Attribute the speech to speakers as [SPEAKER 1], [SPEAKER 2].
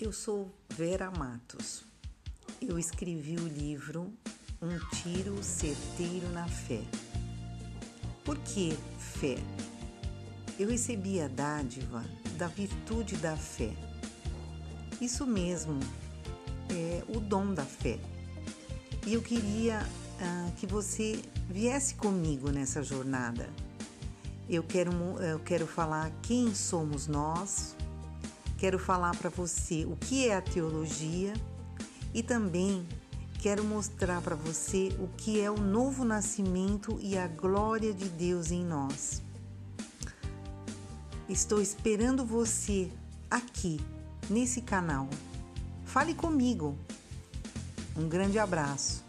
[SPEAKER 1] Eu sou Vera Matos. Eu escrevi o livro Um Tiro Certeiro na Fé. Por que fé? Eu recebi a dádiva da virtude da fé. Isso mesmo, é o dom da fé. E eu queria ah, que você viesse comigo nessa jornada. Eu quero, eu quero falar quem somos nós, Quero falar para você o que é a teologia e também quero mostrar para você o que é o novo nascimento e a glória de Deus em nós. Estou esperando você aqui nesse canal. Fale comigo. Um grande abraço.